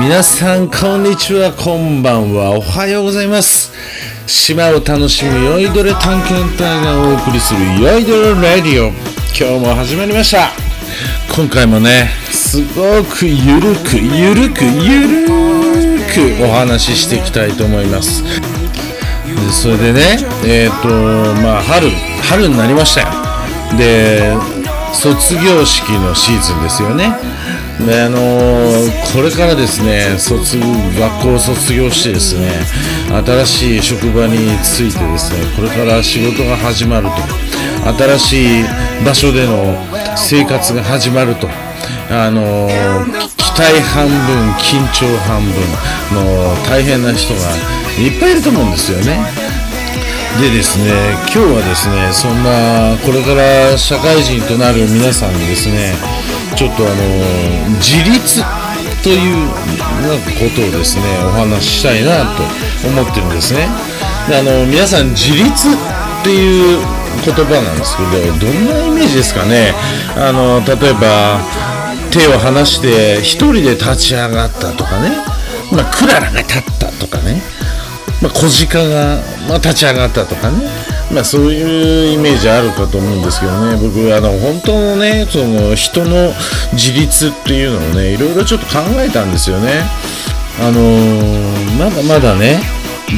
皆さんこんにちは。こんばんは。おはようございます。島を楽しむ酔いどれ探検隊がお送りする酔いどれラディオ。今日も始まりました。今回もねすごくゆるくゆるくゆるくお話ししていきたいと思います。それでねえっ、とまあ春春になりましたよ。で卒業式のシーズンですよね。であのーこれからですね卒学校を卒業してですね新しい職場に就いてですねこれから仕事が始まると。新しい場所での生活が始まると。あのー期待半分緊張半分の大変な人がいっぱいいると思うんですよね。でですね今日はですねそんなこれから社会人となる皆さんにですねちょっとあの自立というなんかことをですねお話ししたいなと思ってるんですね。であの皆さん自立っていう言葉なんですけどどんなイメージですかね。あの例えば手を離して一人で立ち上がったとかね。まあクララが立ったとかね。まあ、小鹿が、まあ、立ち上がったとかね、まあ、そういうイメージあるかと思うんですけどね。僕あの本当のねその人の自立っていうのをねいろいろちょっと考えたんですよね。あのーまだまだね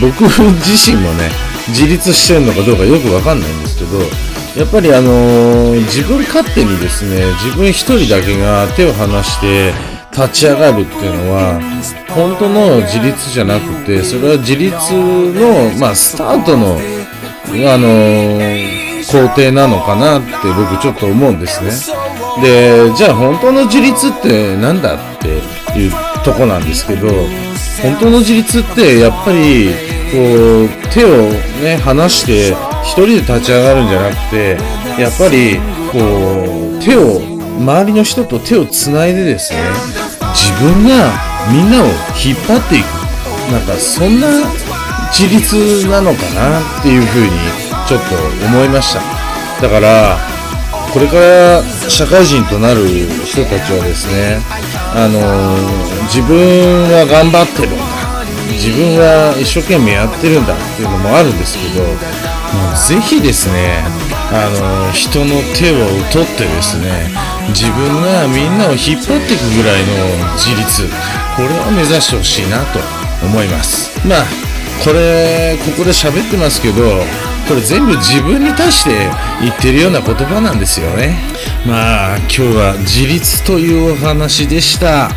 僕自身もね自立してるのかどうかよくわかんないんですけどやっぱりあのー自分勝手にですね自分一人だけが手を離して立ち上がるっていうのは本当の自立じゃなくてそれは自立の、まあ、スタートの、あのー工程なのかなって僕ちょっと思うんですね。でじゃあ本当の自立ってなんだっていうとこなんですけど本当の自立ってやっぱりこう手をね離して一人で立ち上がるんじゃなくてやっぱりこう手を周りの人と手をつないでですね自分がみんなを引っ張っていく。なんかそんな自立なのかなっていうふうにちょっと思いました。だからこれから社会人となる人たちはですねあの自分は頑張ってるんだ。自分は一生懸命やってるんだっていうのもあるんですけどもうぜひですねあの人の手を取ってですね自分がみんなを引っ張っていくぐらいの自立。これを目指してほしいなと思います。まあこれここで喋ってますけどこれ全部自分に対して言ってるような言葉なんですよね。まあ今日は自立というお話でした。